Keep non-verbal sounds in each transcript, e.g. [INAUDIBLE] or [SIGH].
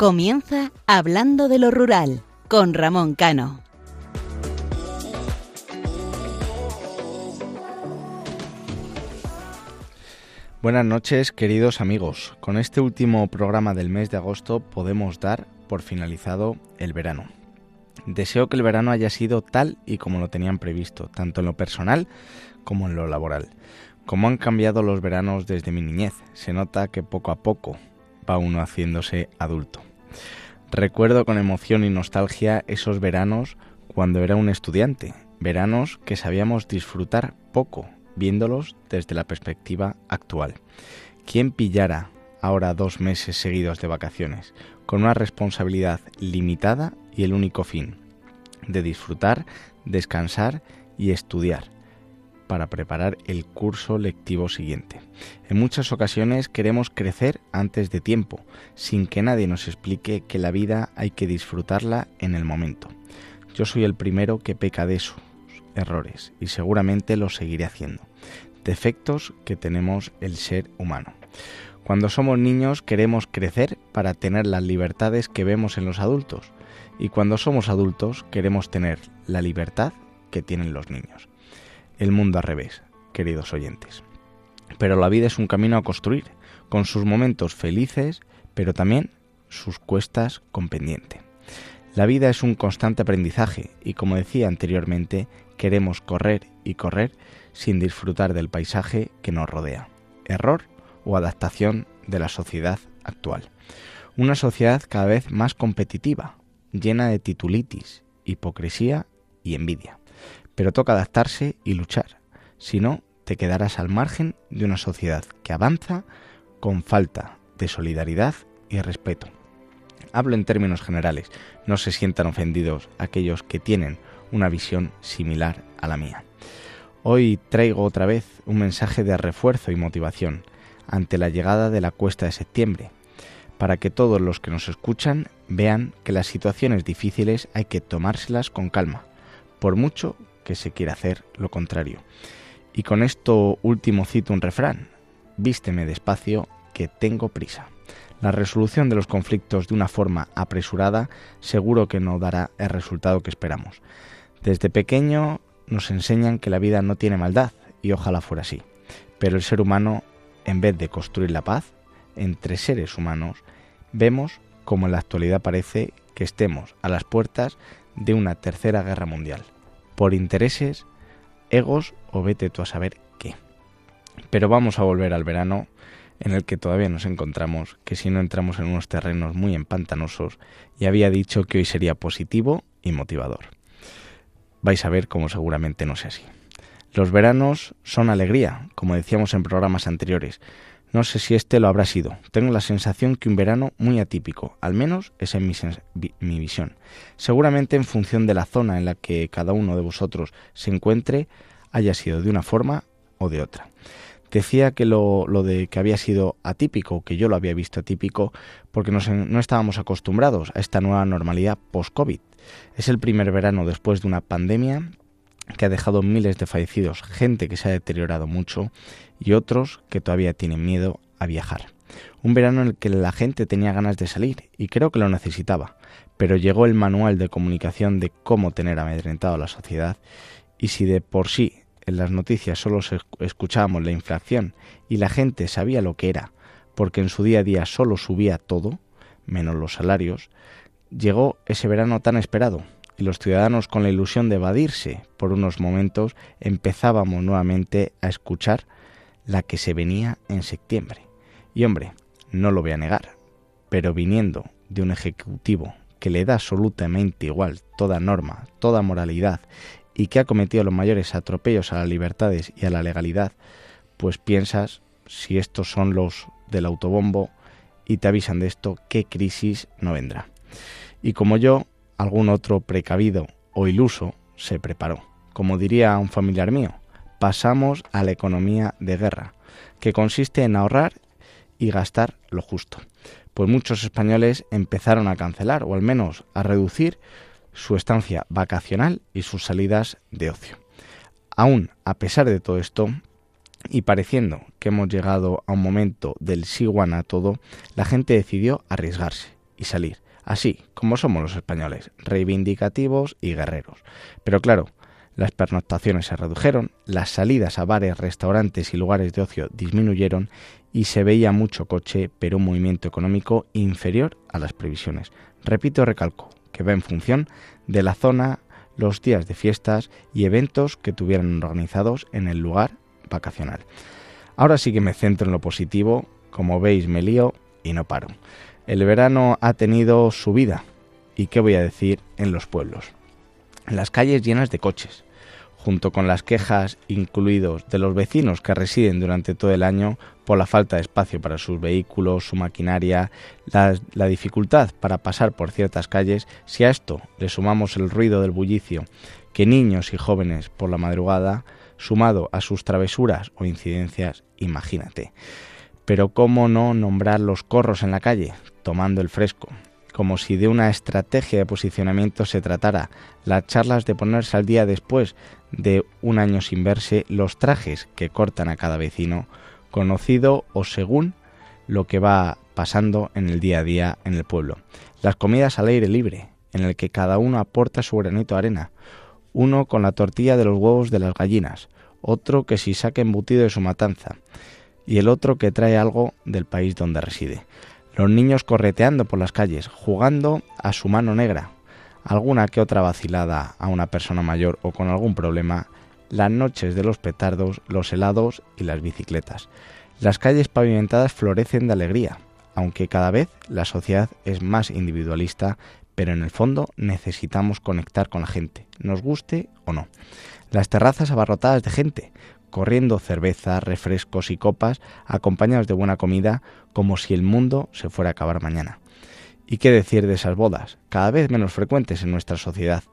Comienza Hablando de lo Rural con Ramón Cano. Buenas noches, queridos amigos. Con este último programa del mes de agosto podemos dar por finalizado el verano. Deseo que el verano haya sido tal y como lo tenían previsto, tanto en lo personal como en lo laboral. Como han cambiado los veranos desde mi niñez, se nota que poco a poco va uno haciéndose adulto. Recuerdo con emoción y nostalgia esos veranos cuando era un estudiante, veranos que sabíamos disfrutar poco viéndolos desde la perspectiva actual. ¿Quién pillara ahora dos meses seguidos de vacaciones con una responsabilidad limitada y el único fin de disfrutar, descansar y estudiar para preparar el curso lectivo siguiente. En muchas ocasiones queremos crecer antes de tiempo, sin que nadie nos explique que la vida hay que disfrutarla en el momento. Yo soy el primero que peca de esos errores y seguramente lo seguiré haciendo defectos que tenemos el ser humano. Cuando somos niños queremos crecer para tener las libertades que vemos en los adultos y cuando somos adultos queremos tener la libertad que tienen los niños. El mundo al revés, queridos oyentes. Pero la vida es un camino a construir, con sus momentos felices, pero también sus cuestas con pendiente. La vida es un constante aprendizaje y como decía anteriormente, queremos correr y correr sin disfrutar del paisaje que nos rodea. Error o adaptación de la sociedad actual. Una sociedad cada vez más competitiva, llena de titulitis, hipocresía y envidia. Pero toca adaptarse y luchar, si no, te quedarás al margen de una sociedad que avanza con falta de solidaridad y respeto. Hablo en términos generales, no se sientan ofendidos aquellos que tienen una visión similar a la mía. Hoy traigo otra vez un mensaje de refuerzo y motivación ante la llegada de la cuesta de septiembre, para que todos los que nos escuchan vean que las situaciones difíciles hay que tomárselas con calma, por mucho que se quiera hacer lo contrario. Y con esto último cito un refrán, vísteme despacio que tengo prisa. La resolución de los conflictos de una forma apresurada seguro que no dará el resultado que esperamos. Desde pequeño nos enseñan que la vida no tiene maldad, y ojalá fuera así. Pero el ser humano, en vez de construir la paz entre seres humanos, vemos como en la actualidad parece que estemos a las puertas de una tercera guerra mundial, por intereses, egos o vete tú a saber qué. Pero vamos a volver al verano en el que todavía nos encontramos, que si no entramos en unos terrenos muy empantanosos, y había dicho que hoy sería positivo y motivador vais a ver cómo seguramente no sea así. Los veranos son alegría, como decíamos en programas anteriores. No sé si este lo habrá sido. Tengo la sensación que un verano muy atípico, al menos esa es mi, mi, visión. Seguramente en función de la zona en la que cada uno de vosotros se encuentre, haya sido de una forma o de otra. Decía que lo, lo de que había sido atípico, que yo lo había visto atípico, porque no estábamos acostumbrados a esta nueva normalidad post-COVID. Es el primer verano después de una pandemia que ha dejado miles de fallecidos, gente que se ha deteriorado mucho y otros que todavía tienen miedo a viajar. Un verano en el que la gente tenía ganas de salir y creo que lo necesitaba, pero llegó el manual de comunicación de cómo tener amedrentado a la sociedad y si de por sí en las noticias solo escuchábamos la inflación y la gente sabía lo que era, porque en su día a día solo subía todo, menos los salarios, llegó ese verano tan esperado y los ciudadanos con la ilusión de evadirse por unos momentos empezábamos nuevamente a escuchar la que se venía en septiembre. Y hombre, no lo voy a negar, pero viniendo de un ejecutivo que le da absolutamente igual toda norma, toda moralidad y que ha cometido los mayores atropellos a las libertades y a la legalidad, pues piensas si estos son los del autobombo y te avisan de esto, qué crisis no vendrá y como yo, algún otro precavido o iluso se preparó. Como diría un familiar mío, pasamos a la economía de guerra, que consiste en ahorrar y gastar lo justo. Pues muchos españoles empezaron a cancelar o al menos a reducir su estancia vacacional y sus salidas de ocio. Aún a pesar de todo esto, y pareciendo que hemos llegado a un momento del sí a todo, la gente decidió arriesgarse y salir, así como somos los españoles, reivindicativos y guerreros. Pero claro, las pernoctaciones se redujeron, las salidas a bares, restaurantes y lugares de ocio disminuyeron y se veía mucho coche, pero un movimiento económico inferior a las previsiones. Repito, recalco, que va en función de la zona, los días de fiestas y eventos que tuvieran organizados en el lugar vacacional. Ahora sí que me centro en lo positivo, como veis me lío y no paro. El verano ha tenido su vida, y qué voy a decir, en los pueblos. Las calles llenas de coches, junto con las quejas incluidos de los vecinos que residen durante todo el año por la falta de espacio para sus vehículos, su maquinaria, la, la, dificultad para pasar por ciertas calles, si a esto le sumamos el ruido del bullicio que niños y jóvenes por la madrugada, sumado a sus travesuras o incidencias, imagínate. Pero cómo no nombrar los corros en la calle, tomando el fresco, como si de una estrategia de posicionamiento se tratara, las charlas de ponerse al día después de un año sin verse, los trajes que cortan a cada vecino, conocido o según lo que va pasando en el día a día en el pueblo. Las comidas al aire libre, en el que cada uno aporta su granito de arena, uno con la tortilla de los huevos de las gallinas, otro que si saca embutido de su matanza, y el otro que trae algo del país donde reside. Los niños correteando por las calles, jugando a su mano negra, alguna que otra vacilada a una persona mayor o con algún problema, las noches de los petardos, los helados y las bicicletas. Las calles pavimentadas florecen de alegría, aunque cada vez la sociedad es más individualista, pero en el fondo necesitamos conectar con la gente, nos guste o no. Las terrazas abarrotadas de gente, corriendo cerveza, refrescos y copas, acompañados de buena comida, como si el mundo se fuera a acabar mañana. ¿Y qué decir de esas bodas, cada vez menos frecuentes en nuestra sociedad,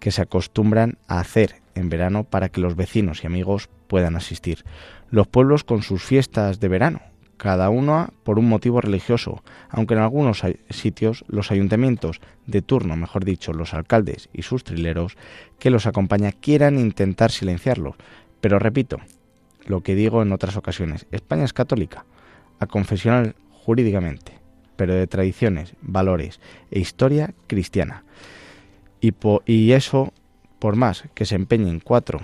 que se acostumbran a hacer en verano para que los vecinos y amigos puedan asistir? Los pueblos con sus fiestas de verano, cada una por un motivo religioso, aunque en algunos sitios los ayuntamientos de turno, mejor dicho, los alcaldes y sus trileros que los acompañan quieran intentar silenciarlos. Pero repito, lo que digo en otras ocasiones, España es católica, confesional jurídicamente, pero de tradiciones, valores e historia cristiana. Y, y eso, por más que se empeñen cuatro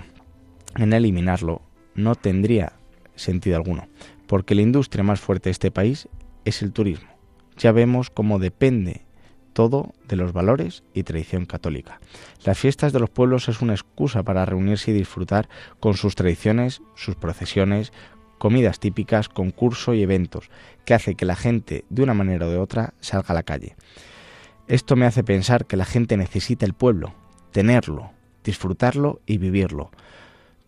en eliminarlo, no tendría sentido alguno, porque la industria más fuerte de este país es el turismo. Ya vemos cómo depende todo de los valores y tradición católica. Las fiestas de los pueblos es una excusa para reunirse y disfrutar con sus tradiciones, sus procesiones, comidas típicas, concurso y eventos, que hace que la gente, de una manera o de otra, salga a la calle. Esto me hace pensar que la gente necesita el pueblo, tenerlo, disfrutarlo y vivirlo.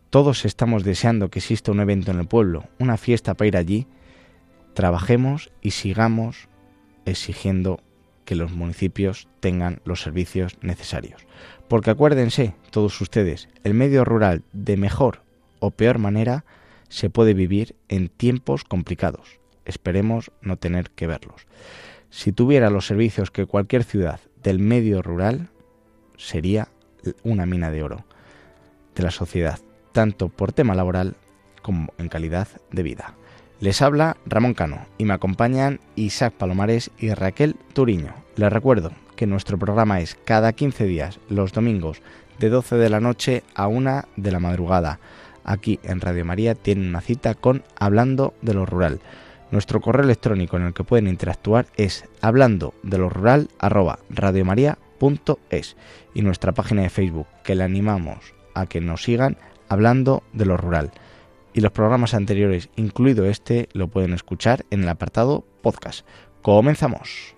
Todos estamos deseando que exista un evento en el pueblo, una fiesta para ir allí. Trabajemos y sigamos exigiendo que los municipios tengan los servicios necesarios. Porque acuérdense, todos ustedes, el medio rural de mejor o peor manera se puede vivir en tiempos complicados. Esperemos no tener que verlos. Si tuviera los servicios que cualquier ciudad del medio rural, sería una mina de oro de la sociedad, tanto por tema laboral como en calidad de vida. Les habla Ramón Cano y me acompañan Isaac Palomares y Raquel Turiño. Les recuerdo que nuestro programa es cada 15 días, los domingos, de 12 de la noche a 1 de la madrugada aquí en Radio María tienen una cita con Hablando de lo Rural. Nuestro correo electrónico en el que pueden interactuar es hablando de lo rural arroba radiomaria.es y nuestra página de Facebook que le animamos a que nos sigan hablando de lo rural. Y los programas anteriores, incluido este, lo pueden escuchar en el apartado podcast. Comenzamos.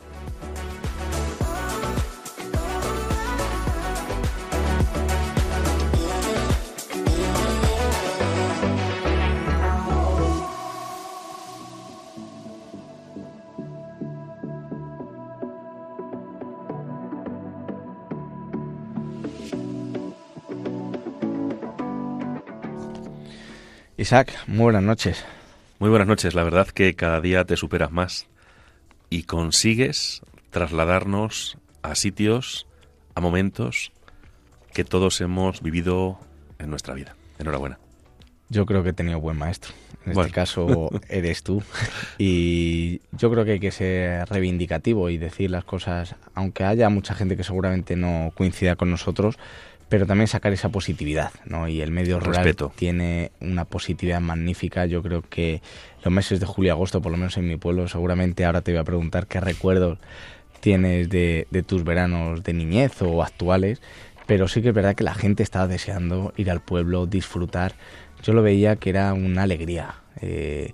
Isaac, muy buenas noches. Muy buenas noches. La verdad que cada día te superas más y consigues trasladarnos a sitios, a momentos que todos hemos vivido en nuestra vida. Enhorabuena. Yo creo que he tenido buen maestro. En este caso [LAUGHS] eres tú. Y yo creo que hay que ser reivindicativo y decir las cosas, aunque haya mucha gente que seguramente no coincida con nosotros, pero también sacar esa positividad, ¿no? Y el medio rural tiene una positividad magnífica. Yo creo que los meses de julio y agosto, por lo menos en mi pueblo, seguramente ahora te voy a preguntar qué recuerdos tienes de, de tus veranos de niñez o actuales, pero sí que es verdad que la gente estaba deseando ir al pueblo, disfrutar. Yo lo veía que era una alegría, eh,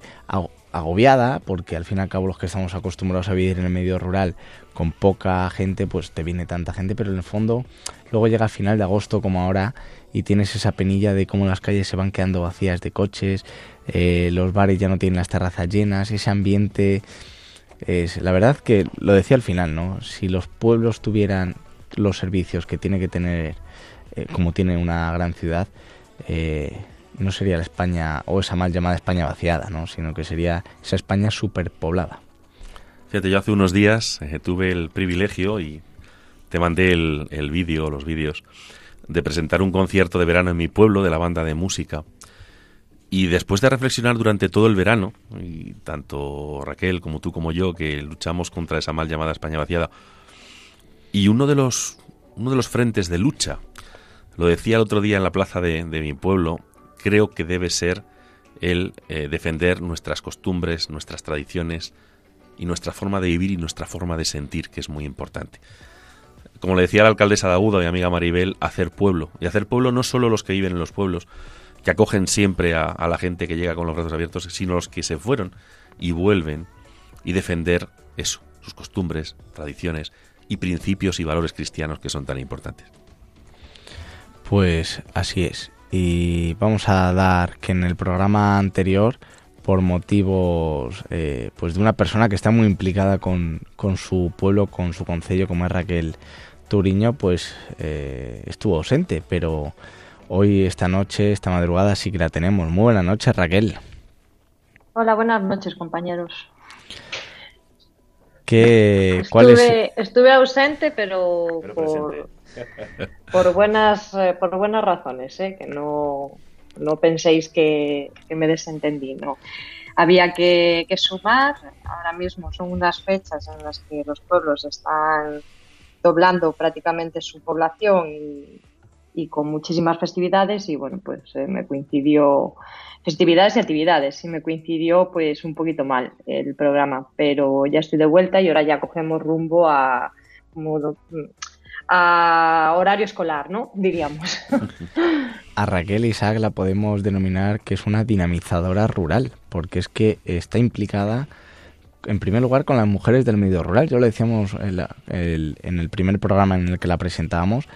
agobiada, porque al fin y al cabo los que estamos acostumbrados a vivir en el medio rural con poca gente, pues te viene tanta gente, pero en el fondo luego llega el final de agosto como ahora y tienes esa penilla de cómo las calles se van quedando vacías de coches, eh, los bares ya no tienen las terrazas llenas, ese ambiente... Es, la verdad que lo decía al final, ¿no? Si los pueblos tuvieran los servicios que tiene que tener, eh, como tiene una gran ciudad, eh, no sería la España o esa mal llamada España vaciada, ¿no? sino que sería esa España superpoblada. Fíjate, yo hace unos días eh, tuve el privilegio y te mandé el, el vídeo, los vídeos, de presentar un concierto de verano en mi pueblo de la banda de música. Y después de reflexionar durante todo el verano, y tanto Raquel como tú como yo, que luchamos contra esa mal llamada España vaciada, y uno de los, uno de los frentes de lucha, lo decía el otro día en la plaza de, mi pueblo, creo que debe ser el eh, defender nuestras costumbres, nuestras tradiciones y nuestra forma de vivir y nuestra forma de sentir, que es muy importante. Como le decía la alcaldesa de Agudo, mi amiga Maribel, hacer pueblo. Y hacer pueblo no solo los que viven en los pueblos, que acogen siempre a, a la gente que llega con los brazos abiertos, sino los que se fueron y vuelven y defender eso, sus costumbres, tradiciones y principios y valores cristianos que son tan importantes. Pues así es. Y vamos a dar que en el programa anterior, por motivos eh, pues de una persona que está muy implicada con, su pueblo, con su concello, como es Raquel Turiño, pues eh, estuvo ausente, pero hoy, esta noche, esta madrugada sí que la tenemos. Muy buenas noches, Raquel. Hola, buenas noches, compañeros estuve, estuve ausente, pero, por, buenas, eh, por buenas razones, ¿eh? que no, no penséis que, me desentendí. No. Había que, sumar, ahora mismo son unas fechas en las que los pueblos están doblando prácticamente su población y, con muchísimas festividades y bueno, pues eh, me coincidió festividades y actividades. Y me coincidió pues un poquito mal el programa, pero ya estoy de vuelta y ahora ya cogemos rumbo a, a horario escolar, ¿no? Diríamos. [LAUGHS] A Raquel Isaac la podemos denominar que es una dinamizadora rural, porque es que está implicada en primer lugar con las mujeres del medio rural. Ya lo decíamos en, el, primer programa en el que la presentábamos,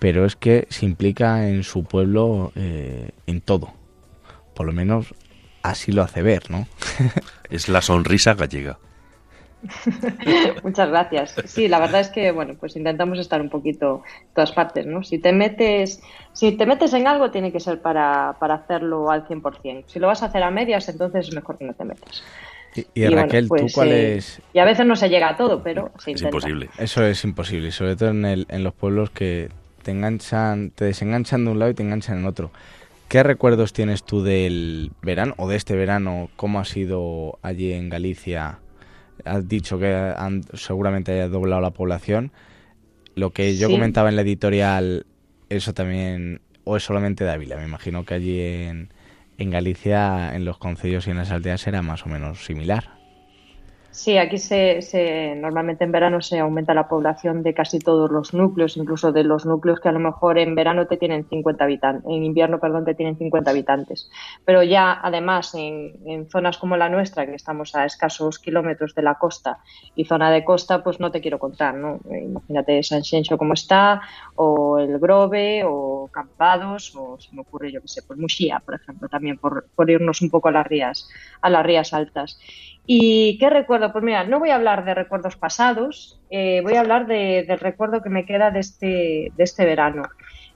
pero es que se implica en su pueblo eh, en todo por lo menos así lo hace ver, ¿no? [LAUGHS] es la sonrisa gallega. [LAUGHS] Muchas gracias. Sí, la verdad es que bueno, pues intentamos estar un poquito en todas partes, ¿no? Si te metes, si te metes en algo tiene que ser para, hacerlo al 100%. Si lo vas a hacer a medias, entonces es mejor que no te metas. Y, Raquel, ¿tú pues, cuál eh, es? Y a veces no se llega a todo, pero se Es imposible. Eso es imposible, sobre todo en, el, en los pueblos que te enganchan, te desenganchan de un lado y te enganchan en otro. ¿Qué recuerdos tienes tú del verano o de este verano? ¿Cómo ha sido allí en Galicia? Has dicho que han, seguramente haya doblado la población. Lo que yo comentaba en la editorial, eso también, o es solamente de Ávila. Me imagino que allí en, en Galicia, en los concellos y en las aldeas, era más o menos similar. Sí, aquí se, se, normalmente en verano se aumenta la población de casi todos los núcleos, incluso de los núcleos que a lo mejor en verano te tienen 50 habitantes, en invierno, perdón, te tienen 50 habitantes. Pero ya además en, en, zonas como la nuestra, que estamos a escasos kilómetros de la costa y zona de costa, pues no te quiero contar, ¿no? Imagínate San Xenxo como está, o el Grove, o Campados, o se me ocurre, yo qué sé, por Muxía, por ejemplo, también por, por irnos un poco a las rías, a las rías altas. ¿Y qué recuerdo? Pues mira, no voy a hablar de recuerdos pasados, eh, voy a hablar del recuerdo que me queda de este, de este verano.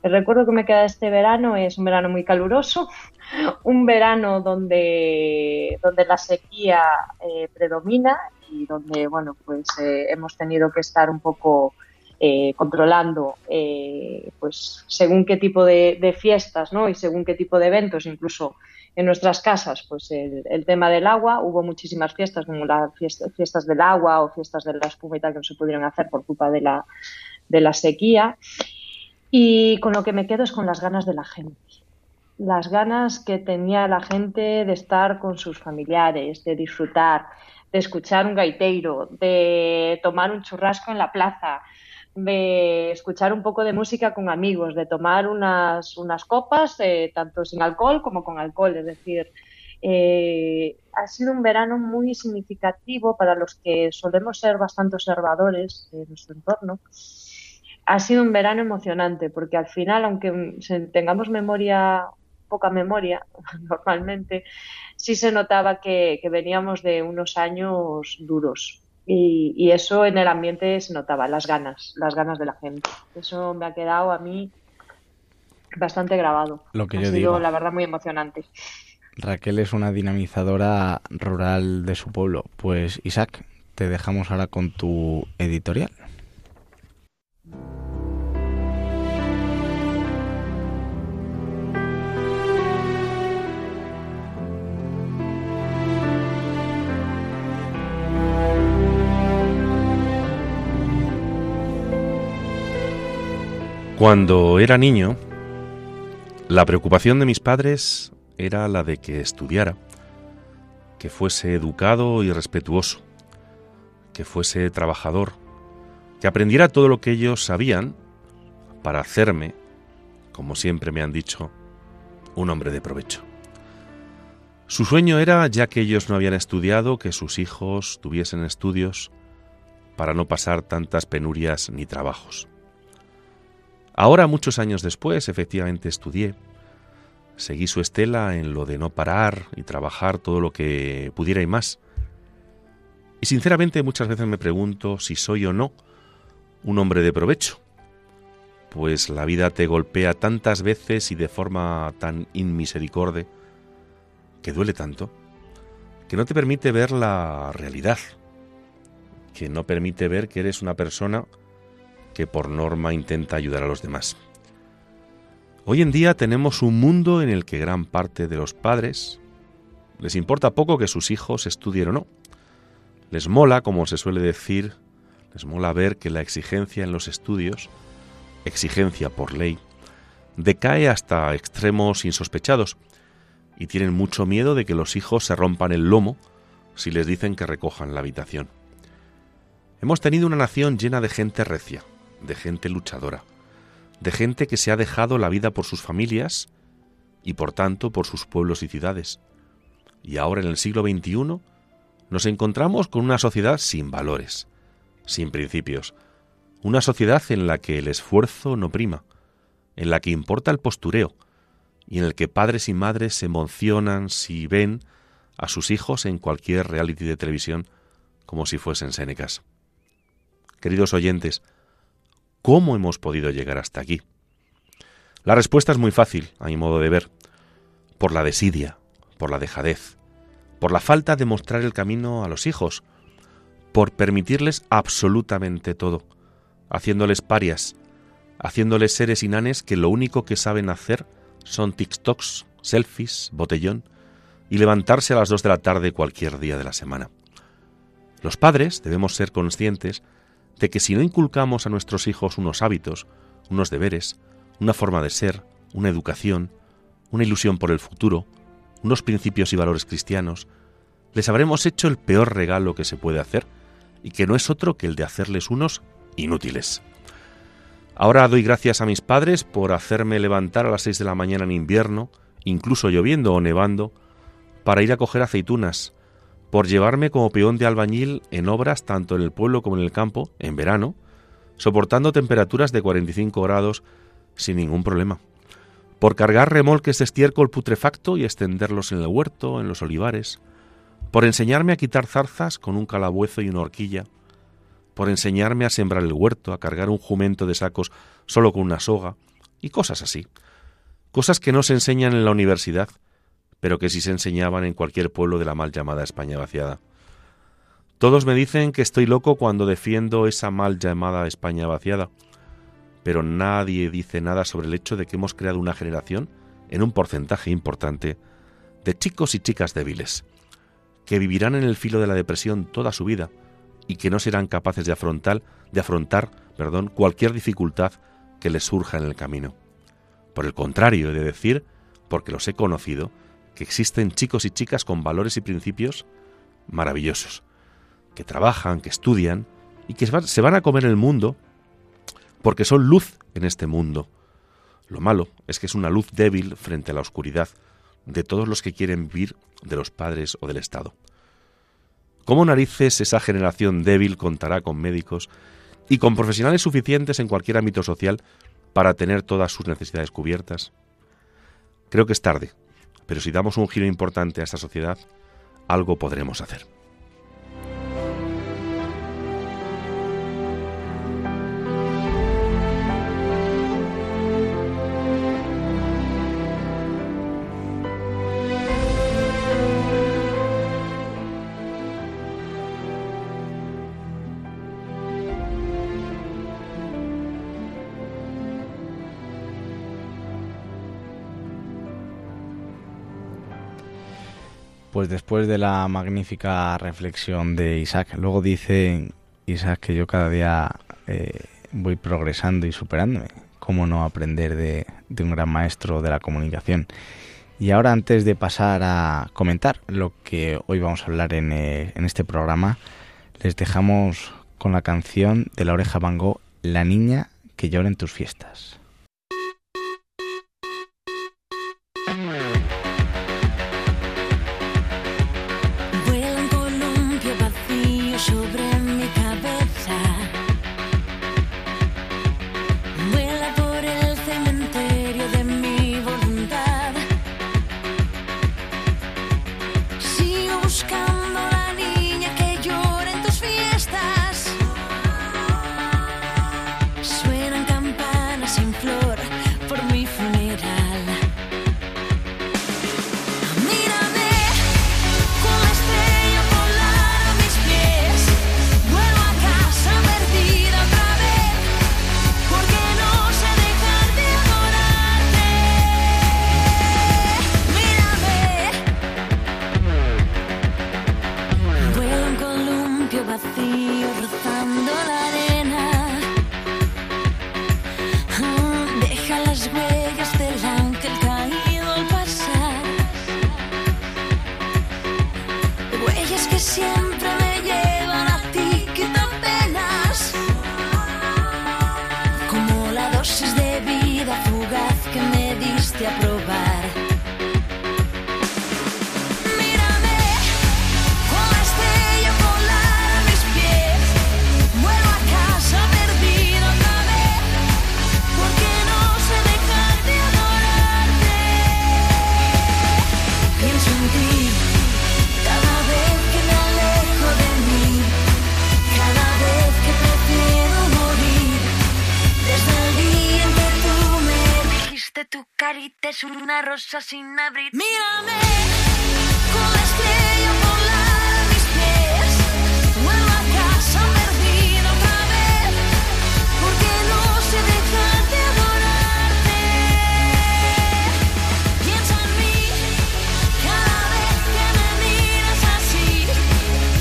El recuerdo que me queda de este verano es un verano muy caluroso, [LAUGHS] un verano donde, donde la sequía eh, predomina y donde, bueno, pues eh, hemos tenido que estar un poco eh, controlando eh, pues según qué tipo de, fiestas ¿no? y según qué tipo de eventos, incluso en nuestras casas, pues el, tema del agua, hubo muchísimas fiestas, como las fiestas del agua o fiestas de la espuma y tal, que no se pudieron hacer por culpa de la, de la sequía. Y con lo que me quedo es con las ganas de la gente. Las ganas que tenía la gente de estar con sus familiares, de disfrutar, de escuchar un gaiteiro, de tomar un churrasco en la plaza, de escuchar un poco de música con amigos, de tomar unas, unas copas, eh, tanto sin alcohol como con alcohol. Es decir, eh, ha sido un verano muy significativo para los que solemos ser bastante observadores de nuestro entorno. Ha sido un verano emocionante porque al final, aunque tengamos memoria, poca memoria [LAUGHS] normalmente, sí se notaba que veníamos de unos años duros, y, eso en el ambiente se notaba, las ganas, las ganas de la gente. Eso me ha quedado a mí bastante grabado. Lo que ha yo sido, digo. la verdad, muy emocionante. Raquel es una dinamizadora rural de su pueblo. Pues Isaac, te dejamos ahora con tu editorial. Cuando era niño, la preocupación de mis padres era la de que estudiara, que fuese educado y respetuoso, que fuese trabajador, que aprendiera todo lo que ellos sabían para hacerme, como siempre me han dicho, un hombre de provecho. Su sueño era, ya que ellos no habían estudiado, que sus hijos tuviesen estudios para no pasar tantas penurias ni trabajos. Ahora, muchos años después, efectivamente estudié. Seguí su estela en lo de no parar y trabajar todo lo que pudiera y más. Y sinceramente muchas veces me pregunto si soy o no un hombre de provecho. Pues la vida te golpea tantas veces y de forma tan inmisericorde que duele tanto, que no te permite ver la realidad, que no permite ver que eres una persona que por norma intenta ayudar a los demás. Hoy en día tenemos un mundo en el que gran parte de los padres les importa poco que sus hijos estudien o no. Les mola, como se suele decir, les mola ver que la exigencia en los estudios, exigencia por ley, decae hasta extremos insospechados y tienen mucho miedo de que los hijos se rompan el lomo si les dicen que recojan la habitación. Hemos tenido una nación llena de gente recia, de gente luchadora, de gente que se ha dejado la vida por sus familias y por tanto por sus pueblos y ciudades. Y ahora en el siglo XXI nos encontramos con una sociedad sin valores, sin principios, una sociedad en la que el esfuerzo no prima, en la que importa el postureo, y en el que padres y madres se emocionan si ven a sus hijos en cualquier reality de televisión como si fuesen Sénecas. Queridos oyentes, ¿Cómo hemos podido llegar hasta aquí? La respuesta es muy fácil, a mi modo de ver. Por la desidia, por la dejadez, por la falta de mostrar el camino a los hijos, por permitirles absolutamente todo, haciéndoles parias, haciéndoles seres inanes que lo único que saben hacer son TikToks, selfies, botellón y levantarse a las dos de la tarde cualquier día de la semana. Los padres debemos ser conscientes de que si no inculcamos a nuestros hijos unos hábitos, unos deberes, una forma de ser, una educación, una ilusión por el futuro, unos principios y valores cristianos, les habremos hecho el peor regalo que se puede hacer y que no es otro que el de hacerles unos inútiles. Ahora doy gracias a mis padres por hacerme levantar a las seis de la mañana en invierno, incluso lloviendo o nevando, para ir a coger aceitunas, por llevarme como peón de albañil en obras tanto en el pueblo como en el campo, en verano, soportando temperaturas de 45 grados sin ningún problema, por cargar remolques de estiércol putrefacto y extenderlos en el huerto, en los olivares, por enseñarme a quitar zarzas con un calabuezo y una horquilla, por enseñarme a sembrar el huerto, a cargar un jumento de sacos solo con una soga, y cosas así. Cosas que no se enseñan en la universidad, pero que sí se enseñaban en cualquier pueblo de la mal llamada España vaciada. Todos me dicen que estoy loco cuando defiendo esa mal llamada España vaciada, pero nadie dice nada sobre el hecho de que hemos creado una generación, en un porcentaje importante, de chicos y chicas débiles, que vivirán en el filo de la depresión toda su vida y que no serán capaces de afrontar, de afrontar perdón, cualquier dificultad que les surja en el camino. Por el contrario, he de decir, porque los he conocido, que existen chicos y chicas con valores y principios maravillosos, que trabajan, que estudian y que se van a comer el mundo porque son luz en este mundo. Lo malo es que es una luz débil frente a la oscuridad de todos los que quieren vivir de los padres o del Estado. ¿Cómo narices esa generación débil contará con médicos y con profesionales suficientes en cualquier ámbito social para tener todas sus necesidades cubiertas? Creo que es tarde, pero si damos un giro importante a esta sociedad, algo podremos hacer. Pues después de la magnífica reflexión de Isaac, luego dice Isaac que yo cada día eh, voy progresando y superándome. ¿Cómo no aprender de, un gran maestro de la comunicación? Y ahora antes de pasar a comentar lo que hoy vamos a hablar en, eh, este programa, les dejamos con la canción de la oreja Van La niña que llora en tus fiestas. Sin abrir. Mírame con la estrella polar a mis pies. Vuelvo a casa perdido otra vez. Porque no sé dejar de adorarte. Piensa en mí cada vez que me miras así.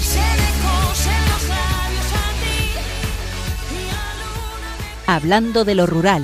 Se me cosen los labios a ti. Y luna me... Hablando de lo rural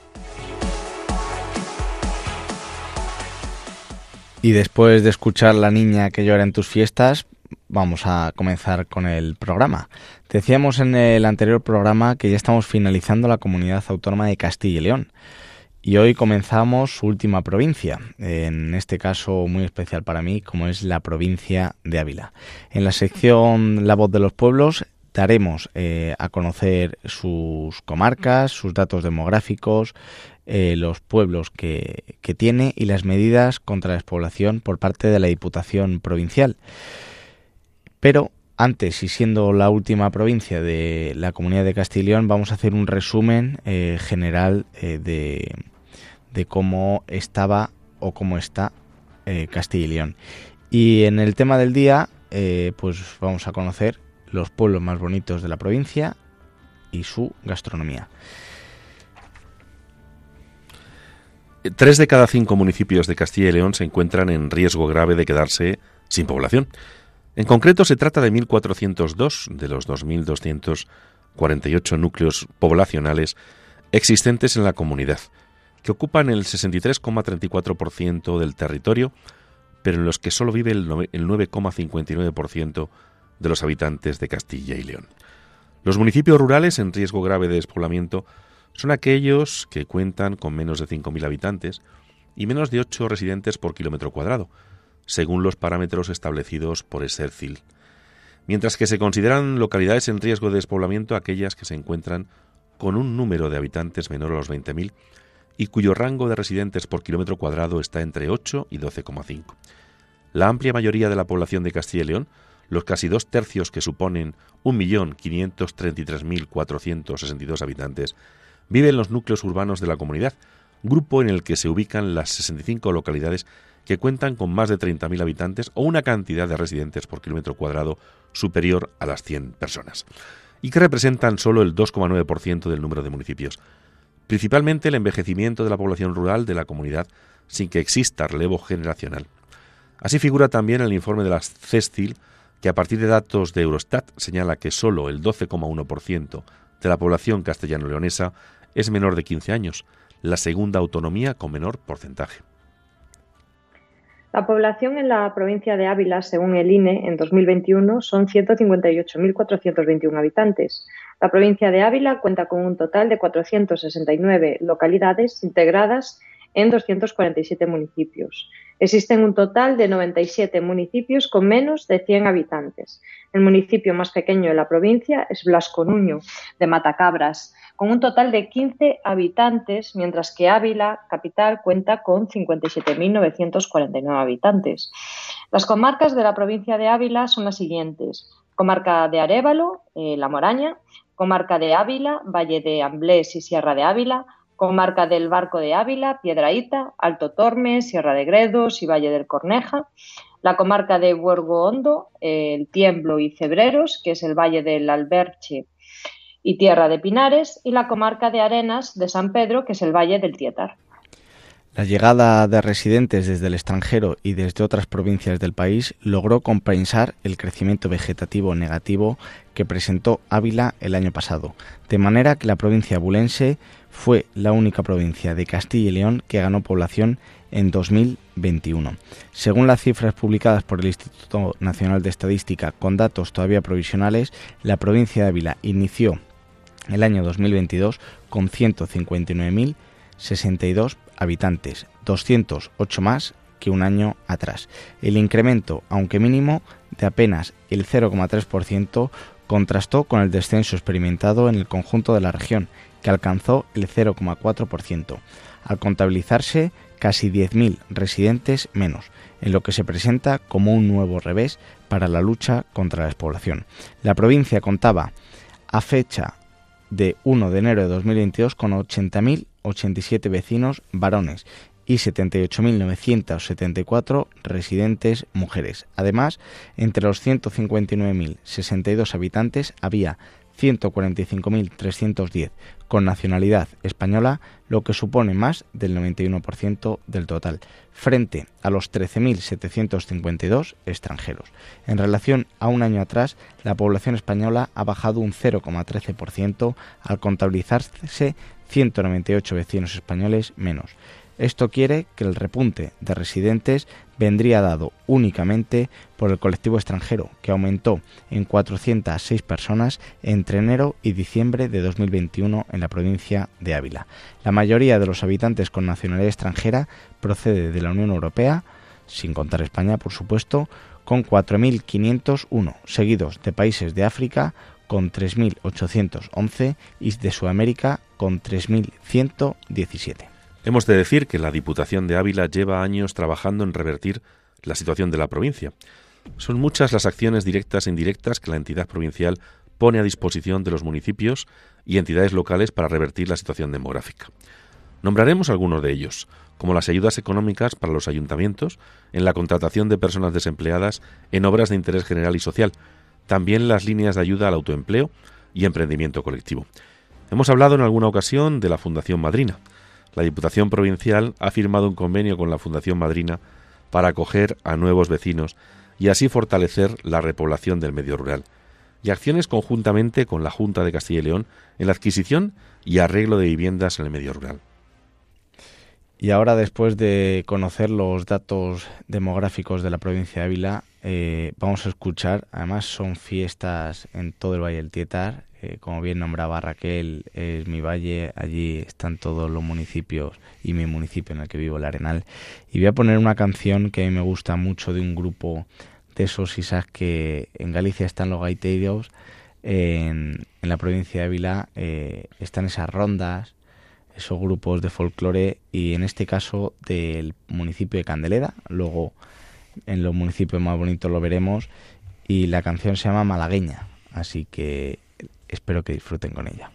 Y después de escuchar La niña que llora en tus fiestas, vamos a comenzar con el programa. Decíamos en el anterior programa que ya estamos finalizando la comunidad autónoma de Castilla y León. Y hoy comenzamos su última provincia, en este caso muy especial para mí, como es la provincia de Ávila. En la sección La voz de los pueblos daremos eh, a conocer sus comarcas, sus datos demográficos, eh, los pueblos que, que tiene y las medidas contra la despoblación por parte de la Diputación Provincial. Pero antes, y siendo la última provincia de la comunidad de Castilla y León, vamos a hacer un resumen eh, general eh, de, de cómo estaba o cómo está Castilla y León. Y en el tema del día, pues vamos a conocer los pueblos más bonitos de la provincia y su gastronomía. Tres de cada cinco municipios de Castilla y León se encuentran en riesgo grave de quedarse sin población. En concreto, se trata de 1.402 de los 2.248 núcleos poblacionales existentes en la comunidad, que ocupan el 63,34% del territorio, pero en los que solo vive el nove- el 9,59% de los habitantes de Castilla y León. Los municipios rurales en riesgo grave de despoblamiento son aquellos que cuentan con menos de 5.000 habitantes y menos de 8 residentes por kilómetro cuadrado, según los parámetros establecidos por ESERCIL, mientras que se consideran localidades en riesgo de despoblamiento aquellas que se encuentran con un número de habitantes menor a los 20.000 y cuyo rango de residentes por kilómetro cuadrado está entre 8 y 12,5. La amplia mayoría de la población de Castilla y León, los casi dos tercios que suponen 1.533.462 habitantes, vive en los núcleos urbanos de la comunidad, grupo en el que se ubican las 65 localidades que cuentan con más de 30.000 habitantes o una cantidad de residentes por kilómetro cuadrado superior a las 100 personas, y que representan solo el 2,9% del número de municipios. Principalmente el envejecimiento de la población rural de la comunidad sin que exista relevo generacional. Así figura también el informe de la CESTIL, que a partir de datos de Eurostat señala que solo el 12,1% de la población castellano-leonesa es menor de 15 años, la segunda autonomía con menor porcentaje. La población en la provincia de Ávila, según el INE, en 2021 son 158.421 habitantes. La provincia de Ávila cuenta con un total de 469 localidades integradas en 247 municipios. Existen un total de 97 municipios con menos de 100 habitantes. El municipio más pequeño de la provincia es Blasco Nuño, de Matacabras, con un total de 15 habitantes, mientras que Ávila, capital, cuenta con 57.949 habitantes. Las comarcas de la provincia de Ávila son las siguientes. Comarca de Arévalo, eh, La Moraña, comarca de Ávila, Valle de Amblés y Sierra de Ávila, comarca del Barco de Ávila, Piedraíta, Alto Tormes, Sierra de Gredos y Valle del Corneja, la comarca de Huergo Hondo, El Tiemblo y Cebreros, que es el Valle del Alberche y Tierra de Pinares, y la comarca de Arenas de San Pedro, que es el Valle del Tietar. La llegada de residentes desde el extranjero y desde otras provincias del país logró compensar el crecimiento vegetativo negativo que presentó Ávila el año pasado, de manera que la provincia bulense fue la única provincia de Castilla y León que ganó población en 2021. Según las cifras publicadas por el Instituto Nacional de Estadística con datos todavía provisionales, la provincia de Ávila inició el año 2022 con 159.062 habitantes, 208 más que un año atrás. El incremento, aunque mínimo, de apenas el 0,3% contrastó con el descenso experimentado en el conjunto de la región, que alcanzó el 0,4%, al contabilizarse casi 10.000 residentes menos, en lo que se presenta como un nuevo revés para la lucha contra la despoblación. La provincia contaba a fecha de 1 de enero de 2022 con 80.087 vecinos varones y 78.974 residentes mujeres. Además, entre los 159.062 habitantes había 145.310 con nacionalidad española, lo que supone más del 91% del total, frente a los 13.752 extranjeros. En relación a un año atrás, la población española ha bajado un 0,13% al contabilizarse 198 vecinos españoles menos. Esto quiere que el repunte de residentes vendría dado únicamente por el colectivo extranjero, que aumentó en 406 personas entre enero y diciembre de 2021 en la provincia de Ávila. La mayoría de los habitantes con nacionalidad extranjera procede de la Unión Europea, sin contar España, por supuesto, con 4.501, seguidos de países de África con 3.811 y de Sudamérica con 3.117. Hemos de decir que la Diputación de Ávila lleva años trabajando en revertir la situación de la provincia. Son muchas las acciones directas e indirectas que la entidad provincial pone a disposición de los municipios y entidades locales para revertir la situación demográfica. Nombraremos algunos de ellos, como las ayudas económicas para los ayuntamientos, en la contratación de personas desempleadas en obras de interés general y social, también las líneas de ayuda al autoempleo y emprendimiento colectivo. Hemos hablado en alguna ocasión de la Fundación Madrina. La Diputación Provincial ha firmado un convenio con la Fundación Madrina para acoger a nuevos vecinos y así fortalecer la repoblación del medio rural, y acciones conjuntamente con la Junta de Castilla y León en la adquisición y arreglo de viviendas en el medio rural. Y ahora, después de conocer los datos demográficos de la provincia de Ávila, eh, vamos a escuchar, además son fiestas en todo el Valle del Tietar, eh, como bien nombraba Raquel, es mi valle, allí están todos los municipios y mi municipio en el que vivo, el Arenal. Y voy a poner una canción que a mí me gusta mucho de un grupo de esos isas que en Galicia están los gaiteros, en, la provincia de Ávila eh, están esas rondas, esos grupos de folclore y en este caso del municipio de Candeleda, luego en los municipios más bonitos lo veremos. Y la canción se llama Malagueña, así que espero que disfruten con ella.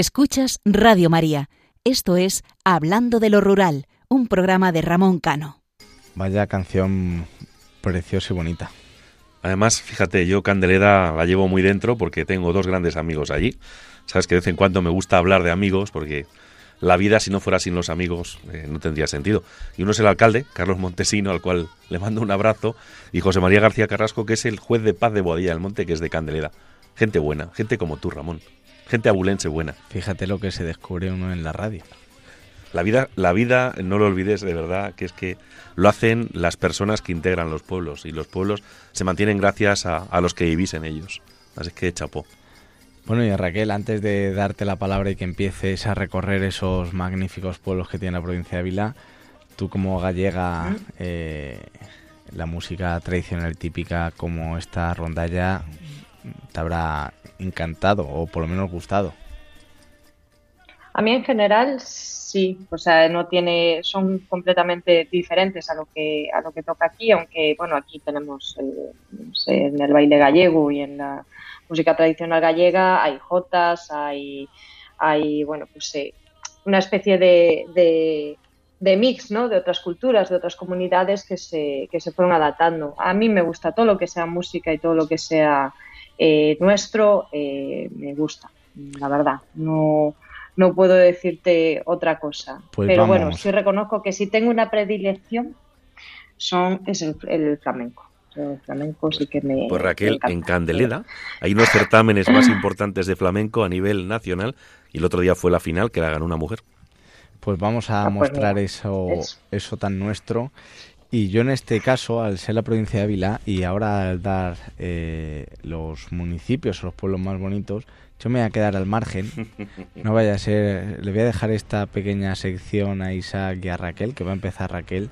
Escuchas Radio María. Esto es Hablando de lo Rural, un programa de Ramón Cano. Vaya canción preciosa y bonita. Además, fíjate, yo Candeleda la llevo muy dentro porque tengo dos grandes amigos allí. Sabes que de vez en cuando me gusta hablar de amigos porque la vida si no fuera sin los amigos eh, no tendría sentido. Y uno es el alcalde, Carlos Montesino, al cual le mando un abrazo, y José María García Carrasco, que es el juez de paz de Boadilla del Monte, que es de Candeleda. Gente buena, gente como tú, Ramón. Gente abulense buena. Fíjate lo que se descubre uno en la radio. La vida, la vida, no lo olvides de verdad, que es que lo hacen las personas que integran los pueblos y los pueblos se mantienen gracias a, a los que vivís en ellos. Así que chapó. Bueno, y Raquel, antes de darte la palabra y que empieces a recorrer esos magníficos pueblos que tiene la provincia de Ávila, tú como gallega, eh, la música tradicional típica como esta rondalla te habrá encantado o por lo menos gustado. A mí en general sí, o sea, no tiene, son completamente diferentes a lo que a lo que toca aquí, aunque bueno, aquí tenemos eh, en el baile gallego y en la música tradicional gallega hay jotas, hay hay bueno, pues eh, una especie de, de, de mix, ¿no? De otras culturas, de otras comunidades que se que se fueron adaptando. A mí me gusta todo lo que sea música y todo lo que sea eh, nuestro, eh, me gusta, la verdad. No no puedo decirte otra cosa. Pues Pero bueno, sí reconozco que si tengo una predilección son es el, el flamenco. El flamenco sí que me. Pues Raquel, en Candeleda hay unos certámenes más importantes de flamenco a nivel nacional y el otro día fue la final que la ganó una mujer. Pues vamos a Ah, pues mostrar mira, eso, eso. eso tan nuestro. Y yo en este caso, al ser la provincia de Ávila y ahora al dar eh, los municipios o los pueblos más bonitos, yo me voy a quedar al margen. [LAUGHS] No vaya a ser, le voy a dejar esta pequeña sección a Isaac y a Raquel, que va a empezar Raquel.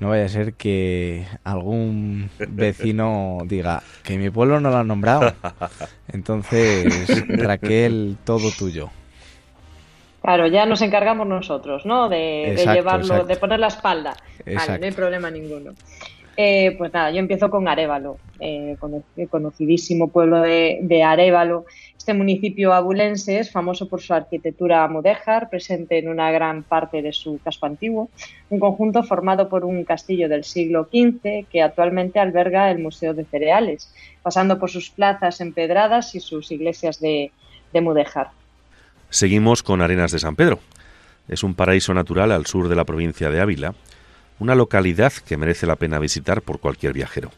No vaya a ser que algún vecino [LAUGHS] diga que mi pueblo no lo ha nombrado. [LAUGHS] Entonces, Raquel, todo tuyo. Claro, ya nos encargamos nosotros, ¿no? De, llevarlo, exacto. de poner la espalda. Vale, no hay problema ninguno. Eh, pues nada, yo empiezo con Arévalo, eh, cono- conocidísimo pueblo de, de Arévalo. Este municipio abulense es famoso por su arquitectura mudéjar, presente en una gran parte de su casco antiguo, un conjunto formado por un castillo del siglo XV que actualmente alberga el Museo de Cereales, pasando por sus plazas empedradas y sus iglesias de, de mudéjar. Seguimos con Arenas de San Pedro. Es un paraíso natural al sur de la provincia de Ávila, una localidad que merece la pena visitar por cualquier viajero.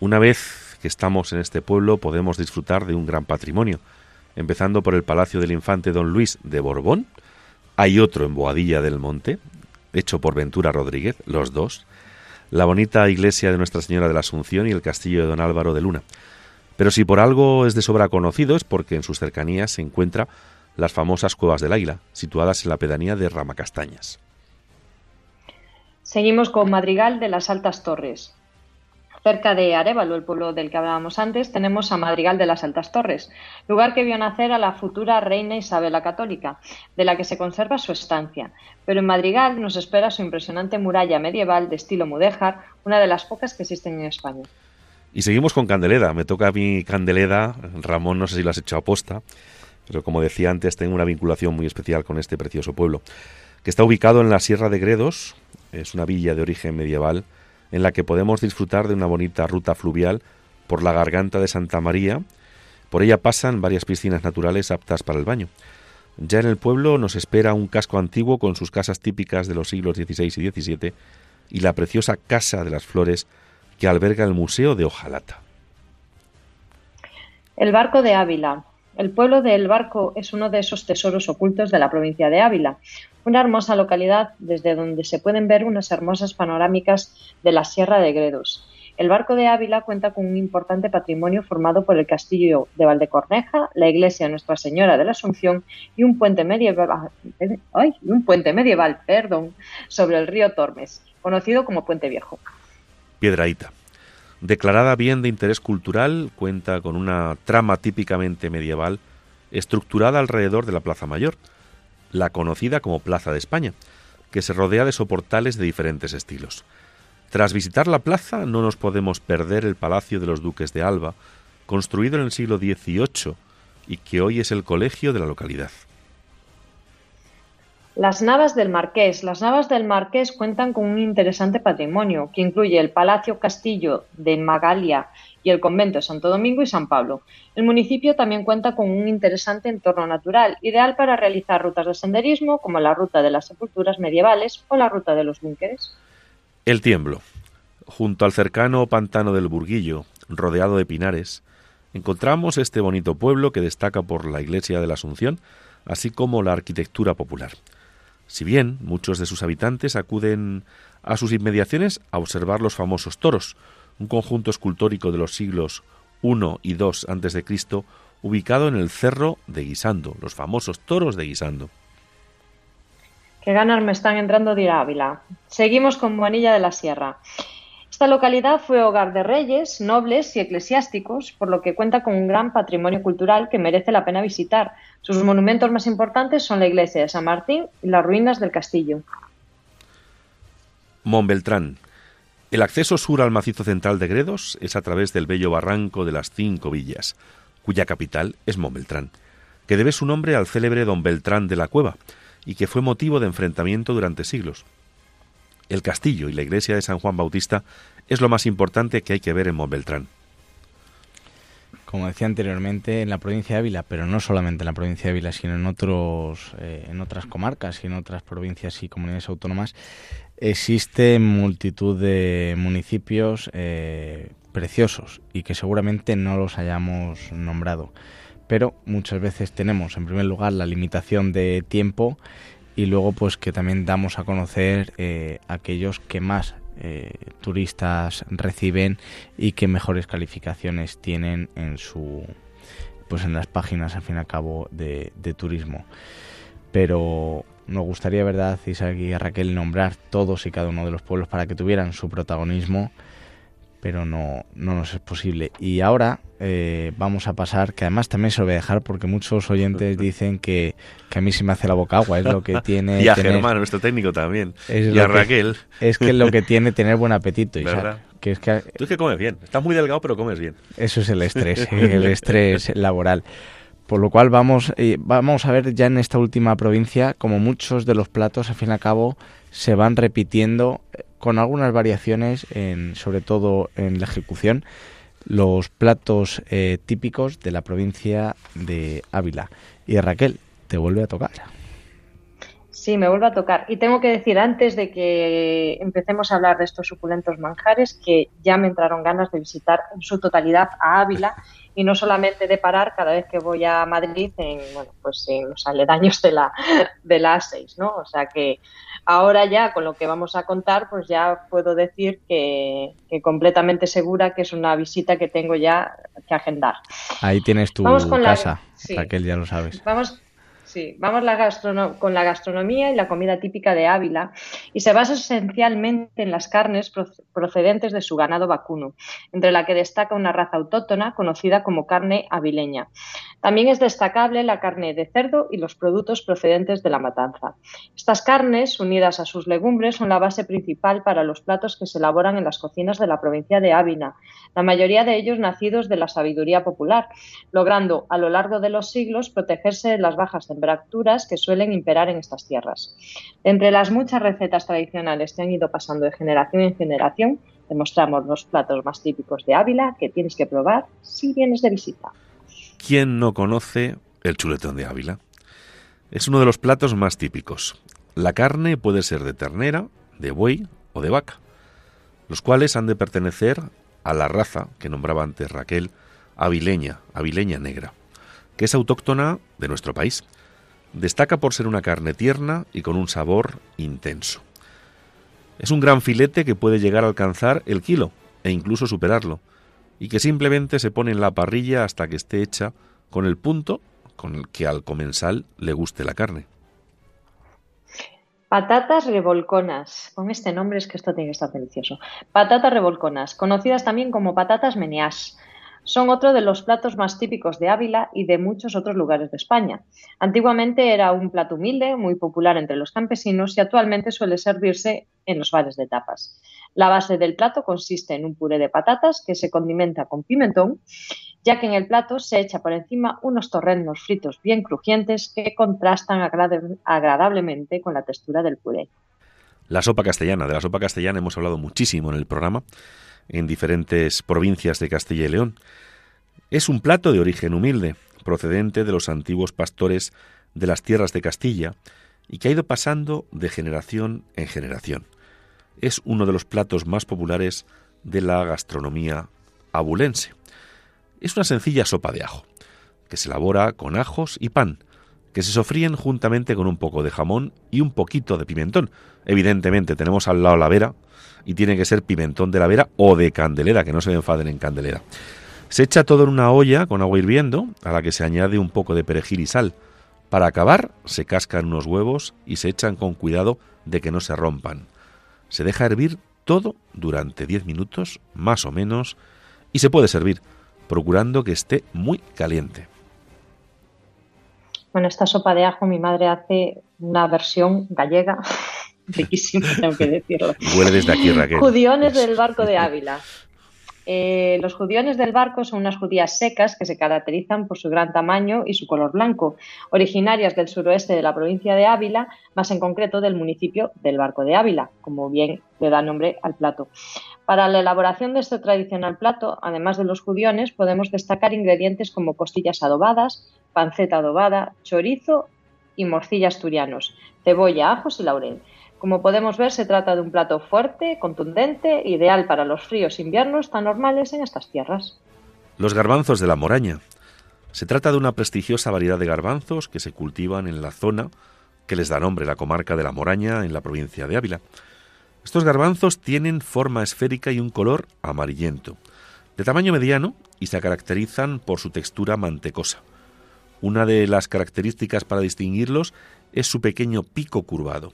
Una vez que estamos en este pueblo podemos disfrutar de un gran patrimonio, empezando por el Palacio del Infante Don Luis de Borbón, hay otro en Boadilla del Monte, hecho por Ventura Rodríguez, los dos, la bonita iglesia de Nuestra Señora de la Asunción y el castillo de Don Álvaro de Luna. Pero si por algo es de sobra conocido es porque en sus cercanías se encuentra las famosas Cuevas del Águila, situadas en la pedanía de Ramacastañas. Seguimos con Madrigal de las Altas Torres. Cerca de Arévalo, el pueblo del que hablábamos antes, tenemos a Madrigal de las Altas Torres, lugar que vio nacer a la futura reina Isabel la Católica, de la que se conserva su estancia. Pero en Madrigal nos espera su impresionante muralla medieval de estilo mudéjar, una de las pocas que existen en España. Y seguimos con Candeleda. Me toca a mí Candeleda. Ramón, no sé si lo has hecho a posta, pero como decía antes, tengo una vinculación muy especial con este precioso pueblo, que está ubicado en la Sierra de Gredos. Es una villa de origen medieval en la que podemos disfrutar de una bonita ruta fluvial por la garganta de Santa María. Por ella pasan varias piscinas naturales aptas para el baño. Ya en el pueblo nos espera un casco antiguo con sus casas típicas de los siglos XVI y XVII y la preciosa Casa de las Flores que alberga el Museo de Ojalata. El Barco de Ávila. El pueblo de El Barco es uno de esos tesoros ocultos de la provincia de Ávila, una hermosa localidad desde donde se pueden ver unas hermosas panorámicas de la Sierra de Gredos. El Barco de Ávila cuenta con un importante patrimonio formado por el castillo de Valdecorneja, la iglesia Nuestra Señora de la Asunción y un puente medieval, ay, un puente medieval perdón, sobre el río Tormes, conocido como Puente Viejo. Piedraíta. Declarada bien de interés cultural, cuenta con una trama típicamente medieval estructurada alrededor de la Plaza Mayor, la conocida como Plaza de España, que se rodea de soportales de diferentes estilos. Tras visitar la plaza no nos podemos perder el Palacio de los Duques de Alba, construido en el siglo XVIII y que hoy es el colegio de la localidad. Las Navas del Marqués. Las Navas del Marqués cuentan con un interesante patrimonio que incluye el Palacio Castillo de Magalia y el Convento de Santo Domingo y San Pablo. El municipio también cuenta con un interesante entorno natural, ideal para realizar rutas de senderismo como la ruta de las sepulturas medievales o la ruta de los búnkeres. El Tiemblo. Junto al cercano pantano del Burguillo, rodeado de pinares, encontramos este bonito pueblo que destaca por la iglesia de la Asunción, así como la arquitectura popular. Si bien muchos de sus habitantes acuden a sus inmediaciones a observar los famosos toros, un conjunto escultórico de los siglos I y II Cristo, ubicado en el cerro de Guisando, los famosos toros de Guisando. Qué ganas me están entrando de ir a Ávila. Seguimos con Bonilla de la Sierra. Esta localidad fue hogar de reyes, nobles y eclesiásticos, por lo que cuenta con un gran patrimonio cultural que merece la pena visitar. Sus monumentos más importantes son la iglesia de San Martín y las ruinas del castillo. Montbeltrán. El acceso sur al macizo central de Gredos es a través del bello barranco de las Cinco Villas, cuya capital es Montbeltrán, que debe su nombre al célebre don Beltrán de la Cueva y que fue motivo de enfrentamiento durante siglos. El castillo y la iglesia de San Juan Bautista es lo más importante que hay que ver en Montbeltrán. Como decía anteriormente, en la provincia de Ávila, pero no solamente en la provincia de Ávila, sino en, otros, eh, en otras comarcas y en otras provincias y comunidades autónomas, existe multitud de municipios eh, preciosos y que seguramente no los hayamos nombrado. Pero muchas veces tenemos, en primer lugar, la limitación de tiempo y luego pues que también damos a conocer eh, aquellos que más eh, turistas reciben y que mejores calificaciones tienen en su pues en las páginas al fin y al cabo de, de turismo. Pero nos gustaría verdad Isaac y Raquel nombrar todos y cada uno de los pueblos para que tuvieran su protagonismo pero no, no nos es posible. Y ahora eh, vamos a pasar, que además también se lo voy a dejar porque muchos oyentes [LAUGHS] dicen que, que a mí se me hace la boca agua, es lo que [LAUGHS] tiene... Y a tener- Germán, nuestro técnico también. es Y a que- Raquel. Es que es lo que tiene tener buen apetito. [LAUGHS] ¿Verdad? Que es que Tú es que comes bien. Estás muy delgado, pero comes bien. eso es el estrés, el estrés laboral. Por lo cual vamos, eh, vamos a ver ya en esta última provincia como muchos de los platos, al fin y al cabo, se van repitiendo con algunas variaciones, en, sobre todo en la ejecución, los platos eh, típicos de la provincia de Ávila. Y Raquel, te vuelve a tocar. Sí, me vuelve a tocar. Y tengo que decir antes de que empecemos a hablar de estos suculentos manjares que ya me entraron ganas de visitar en su totalidad a Ávila [LAUGHS] y no solamente de parar cada vez que voy a Madrid en, bueno, pues en los aledaños de la, de la A6, ¿no? O sea que ahora ya con lo que vamos a contar, pues ya puedo decir que, que completamente segura que es una visita que tengo ya que agendar. Ahí tienes tu Vamos con la- casa, sí. Raquel, ya lo sabes. Vamos, sí, vamos con la gastronomía y la comida típica de Ávila y se basa esencialmente en las carnes proc- procedentes de su ganado vacuno, entre la que destaca una raza autóctona conocida como carne avileña. También es destacable la carne de cerdo y los productos procedentes de la matanza. Estas carnes, unidas a sus legumbres, son la base principal para los platos que se elaboran en las cocinas de la provincia de Ávila, la mayoría de ellos nacidos de la sabiduría popular, logrando a lo largo de los siglos protegerse de las bajas temperaturas que suelen imperar en estas tierras. Entre las muchas recetas tradicionales que han ido pasando de generación en generación, demostramos los platos más típicos de Ávila que tienes que probar si vienes de visita. ¿Quién no conoce el chuletón de Ávila? Es uno de los platos más típicos. La carne puede ser de ternera, de buey o de vaca, los cuales han de pertenecer a la raza que nombraba antes Raquel, avileña, avileña negra, que es autóctona de nuestro país. Destaca por ser una carne tierna y con un sabor intenso. Es un gran filete que puede llegar a alcanzar el kilo e incluso superarlo, y que simplemente se pone en la parrilla hasta que esté hecha con el punto con el que al comensal le guste la carne. Patatas revolconas. Con este nombre es que esto tiene que estar delicioso. Patatas revolconas, conocidas también como patatas meneás. Son otro de los platos más típicos de Ávila y de muchos otros lugares de España. Antiguamente era un plato humilde, muy popular entre los campesinos y actualmente suele servirse en los bares de tapas. La base del plato consiste en un puré de patatas que se condimenta con pimentón, ya que en el plato se echa por encima unos torrendos fritos bien crujientes que contrastan agradablemente con la textura del puré. La sopa castellana. De la sopa castellana hemos hablado muchísimo en el programa, en diferentes provincias de Castilla y León. Es un plato de origen humilde, procedente de los antiguos pastores de las tierras de Castilla y que ha ido pasando de generación en generación. Es uno de los platos más populares de la gastronomía abulense. Es una sencilla sopa de ajo, que se elabora con ajos y pan, que se sofríen juntamente con un poco de jamón y un poquito de pimentón. Evidentemente tenemos al lado la vera y tiene que ser pimentón de la vera o de candelera, que no se enfaden en candelera. Se echa todo en una olla con agua hirviendo, a la que se añade un poco de perejil y sal. Para acabar, se cascan unos huevos y se echan con cuidado de que no se rompan. Se deja hervir todo durante 10 minutos, más o menos, y se puede servir, procurando que esté muy caliente. Bueno, esta sopa de ajo mi madre hace una versión gallega, [LAUGHS] riquísima, tengo que decirlo. Huele desde aquí, Raquel. Judiones Yes. del barco de Ávila. Eh, los judiones del barco son unas judías secas que se caracterizan por su gran tamaño y su color blanco, originarias del suroeste de la provincia de Ávila, más en concreto del municipio del Barco de Ávila, como bien le da nombre al plato. Para la elaboración de este tradicional plato, además de los judiones, podemos destacar ingredientes como costillas adobadas, panceta adobada, chorizo y morcilla asturianos, cebolla, ajos y laurel. Como podemos ver, se trata de un plato fuerte, contundente, ideal para los fríos inviernos tan normales en estas tierras. Los garbanzos de la Moraña. Se trata de una prestigiosa variedad de garbanzos que se cultivan en la zona que les da nombre la comarca de la Moraña en la provincia de Ávila. Estos garbanzos tienen forma esférica y un color amarillento, de tamaño mediano y se caracterizan por su textura mantecosa. Una de las características para distinguirlos es su pequeño pico curvado.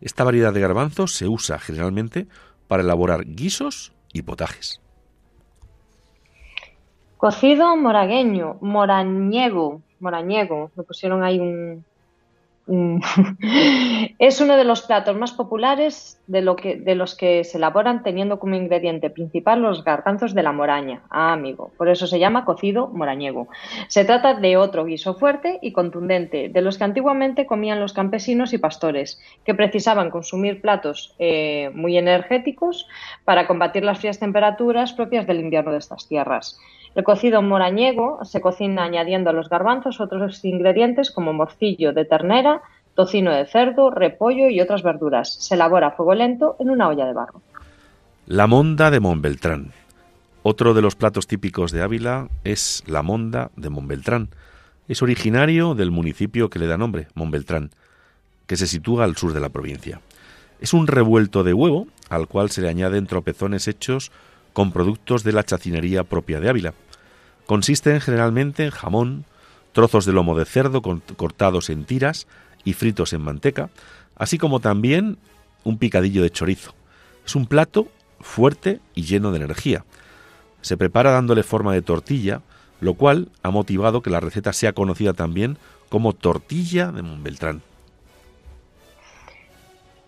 Esta variedad de garbanzos se usa generalmente para elaborar guisos y potajes. Cocido moragueño, morañego, morañego, me pusieron ahí un... un- [LAUGHS] es uno de los platos más populares de, lo que, de los que se elaboran teniendo como ingrediente principal los garbanzos de la moraña. Ah, amigo, por eso se llama cocido morañego. Se trata de otro guiso fuerte y contundente, de los que antiguamente comían los campesinos y pastores, que precisaban consumir platos eh, muy energéticos para combatir las frías temperaturas propias del invierno de estas tierras. El cocido morañego se cocina añadiendo a los garbanzos otros ingredientes como morcillo de ternera, tocino de cerdo, repollo y otras verduras. Se elabora a fuego lento en una olla de barro. La monda de Montbeltrán. Otro de los platos típicos de Ávila es la monda de Montbeltrán. Es originario del municipio que le da nombre, Montbeltrán, que se sitúa al sur de la provincia. Es un revuelto de huevo al cual se le añaden tropezones hechos con productos de la chacinería propia de Ávila. Consisten generalmente en jamón, trozos de lomo de cerdo cortados en tiras y fritos en manteca, así como también un picadillo de chorizo. Es un plato fuerte y lleno de energía. Se prepara dándole forma de tortilla, lo cual ha motivado que la receta sea conocida también como tortilla de Montbeltrán.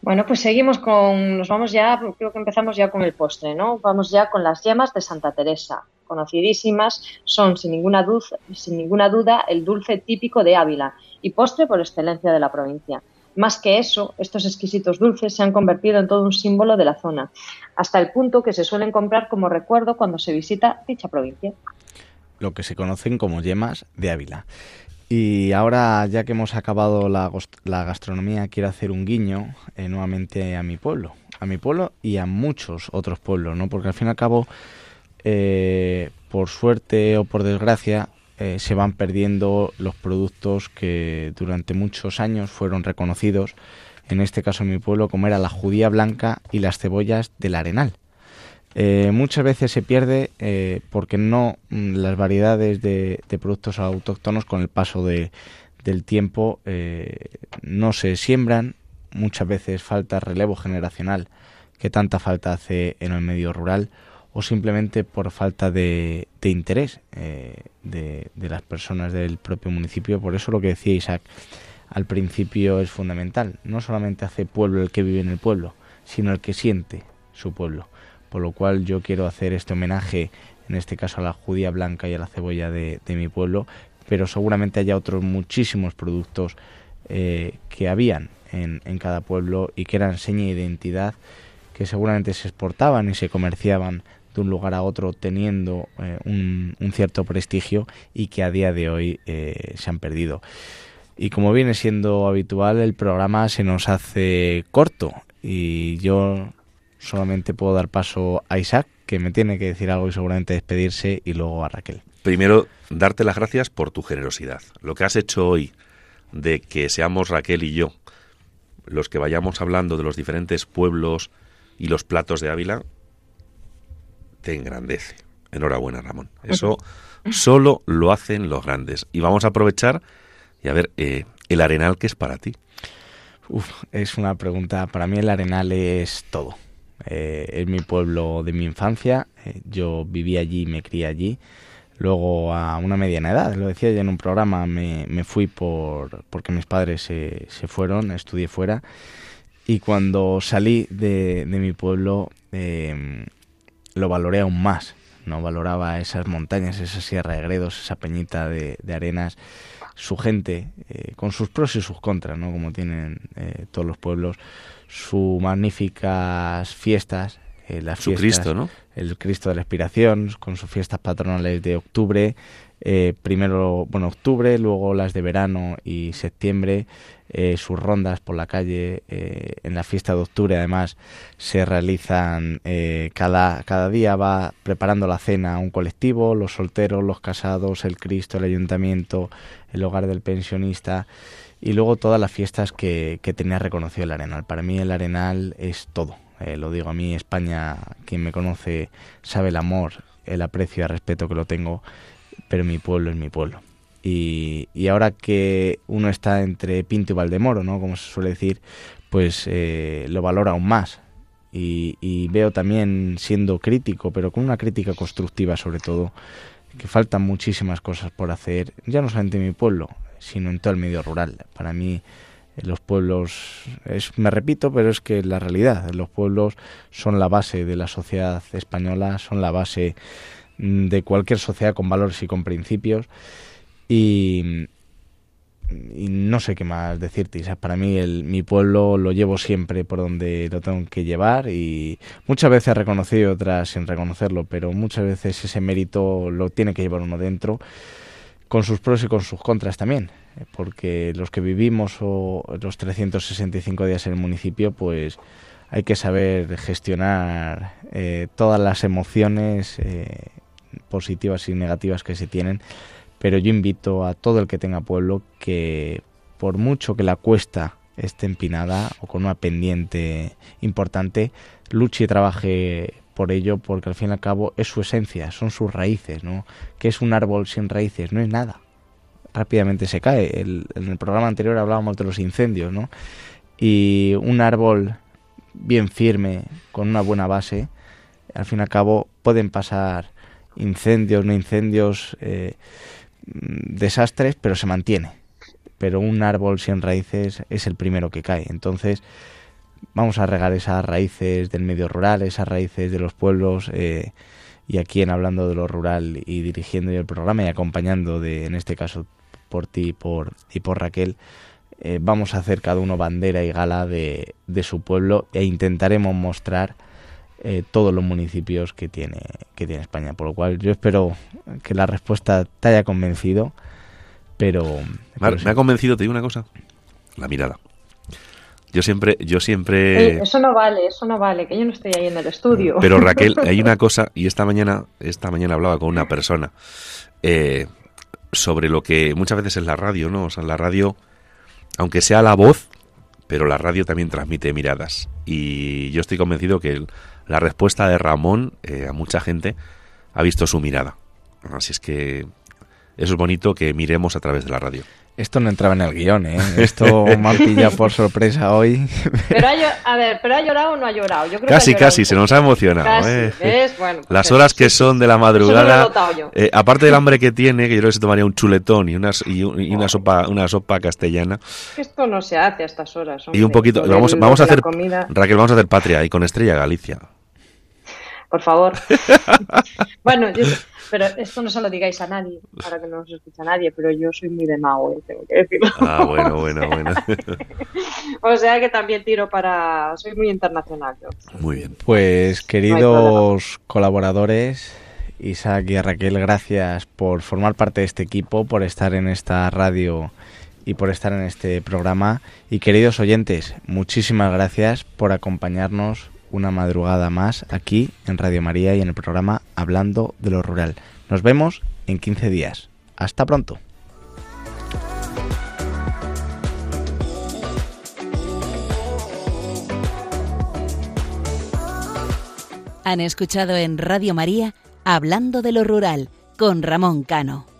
Bueno, pues seguimos con, nos vamos ya, creo que empezamos ya con el postre, ¿no? Vamos ya con las yemas de Santa Teresa, conocidísimas, son sin ninguna, sin ninguna duda el dulce típico de Ávila y postre por excelencia de la provincia. Más que eso, estos exquisitos dulces se han convertido en todo un símbolo de la zona, hasta el punto que se suelen comprar como recuerdo cuando se visita dicha provincia. lo que se conocen como yemas de Ávila. Y ahora, ya que hemos acabado la gastronomía, quiero hacer un guiño eh, nuevamente a mi pueblo. A mi pueblo y a muchos otros pueblos, ¿no? Porque al fin y al cabo, eh, por suerte o por desgracia, eh, se van perdiendo los productos que durante muchos años fueron reconocidos, en este caso en mi pueblo, como era la judía blanca y las cebollas del arenal. Eh, muchas veces se pierde porque no mm, las variedades de, productos autóctonos con el paso de- del tiempo no se siembran, muchas veces falta relevo generacional que tanta falta hace en el medio rural o simplemente por falta de, interés eh, de, de las personas del propio municipio. Por eso lo que decía Isaac al principio es fundamental. No solamente hace pueblo el que vive en el pueblo, sino el que siente su pueblo por lo cual yo quiero hacer este homenaje, en este caso a la judía blanca y a la cebolla de, de mi pueblo, pero seguramente haya otros muchísimos productos eh, que habían en, en cada pueblo y que eran seña de identidad, que seguramente se exportaban y se comerciaban de un lugar a otro teniendo eh, un, cierto prestigio y que a día de hoy eh, se han perdido. Y como viene siendo habitual, el programa se nos hace corto y yo solamente puedo dar paso a Isaac, que me tiene que decir algo y seguramente despedirse, y luego a Raquel. Primero, darte las gracias por tu generosidad. Lo que has hecho hoy de que seamos Raquel y yo los que vayamos hablando de los diferentes pueblos y los platos de Ávila, te engrandece. Enhorabuena, Ramón. Eso solo lo hacen los grandes. Y vamos a aprovechar y a ver eh, el arenal que es para ti. Uf, es una pregunta, para mí el arenal es todo. eh, es mi pueblo de mi infancia, eh, yo viví allí, me crié allí. Luego a una mediana edad, lo decía ya en un programa, me, me fui por, porque mis padres se, se fueron, estudié fuera. Y cuando salí de, de mi pueblo eh, lo valoré aún más. No valoraba esas montañas, esa sierra de Gredos, esa peñita de, de arenas, su gente, eh, con sus pros y sus contras, ¿no? como tienen eh, todos los pueblos, sus magníficas fiestas, eh, las Su fiestas- Cristo, ¿no? el Cristo de la Expiración, con sus fiestas patronales de octubre, eh, primero, bueno, octubre, luego las de verano y septiembre, eh, sus rondas por la calle, eh, en la fiesta de octubre además se realizan, eh, cada, cada día va preparando la cena un colectivo, los solteros, los casados, el Cristo, el ayuntamiento, el hogar del pensionista y luego todas las fiestas que, que tenía reconocido el Arenal. Para mí el Arenal es todo. Lo digo a mí, España, quien me conoce sabe el amor, el aprecio y el respeto que lo tengo, pero mi pueblo es mi pueblo. Y, y ahora que uno está entre Pinto y Valdemoro, ¿no? Como se suele decir, pues eh, lo valora aún más. Y, y veo también siendo crítico, pero con una crítica constructiva sobre todo, que faltan muchísimas cosas por hacer, ya no solamente en mi pueblo, sino en todo el medio rural. Para mí eh, los pueblos, es, me repito, pero es que la realidad, los pueblos son la base de la sociedad española, son la base mm, de cualquier sociedad con valores y con principios. Y, no sé qué más decirte. Isaac. Para mí el, mi pueblo lo llevo siempre por donde lo tengo que llevar y muchas veces reconocido otras sin reconocerlo, pero muchas veces ese mérito lo tiene que llevar uno dentro con sus pros y con sus contras también, eh, porque los que vivimos o los 365 días en el municipio, pues hay que saber gestionar eh, todas las emociones eh, positivas y negativas que se tienen, pero yo invito a todo el que tenga pueblo que por mucho que la cuesta esté empinada o con una pendiente importante, luche y trabaje por ello, porque al fin y al cabo es su esencia, son sus raíces, ¿no? Que es un árbol sin raíces? No es nada. Rápidamente se cae. El- en el programa anterior hablábamos de los incendios, ¿no? Y un árbol bien firme, con una buena base, al fin y al cabo pueden pasar incendios, no incendios, eh, desastres, pero se mantiene. Pero un árbol sin raíces es el primero que cae. Entonces, vamos a regar esas raíces del medio rural, esas raíces de los pueblos. eh, y aquí en hablando de lo rural y dirigiendo yo el programa y acompañando de, en este caso, por ti y por, y por Raquel, eh, vamos a hacer cada uno bandera y gala de, de su pueblo e intentaremos mostrar eh, todos los municipios que tiene, que tiene España. Por lo cual yo espero que la respuesta te haya convencido, pero... Me ha, pero sí. me ha convencido, te digo una cosa, la mirada. Yo siempre, yo siempre... eso no vale, eso no vale, que yo no estoy ahí en el estudio. Pero Raquel, [LAUGHS] hay una cosa, y esta mañana, esta mañana hablaba con una persona eh, sobre lo que muchas veces es la radio, ¿no? O sea, la radio, aunque sea la voz, pero la radio también transmite miradas. Y yo estoy convencido que el- la respuesta de Ramón eh, a mucha gente ha visto su mirada. Así es que eso es bonito que miremos a través de la radio. Esto no entraba en el guion, ¿eh? Esto me ha pillado por sorpresa hoy. [LAUGHS] Pero ha a ver, ¿pero ha llorado o no ha llorado? Yo creo Casi, que ha llorado casi, se nos ha emocionado. Casi, ¿eh? ¿ves? Bueno, pues Las horas que sí, son de la Eso no lo he madrugada, notado yo. eh, aparte del hambre que tiene, que yo creo que se tomaría un chuletón y una, y, un- y una sopa una sopa castellana Esto no se hace a estas horas. y un hombre. poquito, vamos, vamos a hacer, Raquel, vamos a hacer patria y con Estrella Galicia. Por favor. [LAUGHS] bueno, yo- pero esto no se lo digáis a nadie, para que no os escuche nadie, pero yo soy muy de mago, eh, tengo que decirlo. Ah, bueno, bueno, bueno. [LAUGHS] O sea que también tiro para... Soy muy internacional yo. Muy bien. Pues queridos colaboradores, Isaac y Raquel, gracias por formar parte de este equipo, por estar en esta radio y por estar en este programa. Y queridos oyentes, muchísimas gracias por acompañarnos una madrugada más aquí en Radio María y en el programa Hablando de lo Rural. Nos vemos en 15 días. Hasta pronto. Han escuchado en Radio María Hablando de lo Rural con Ramón Cano.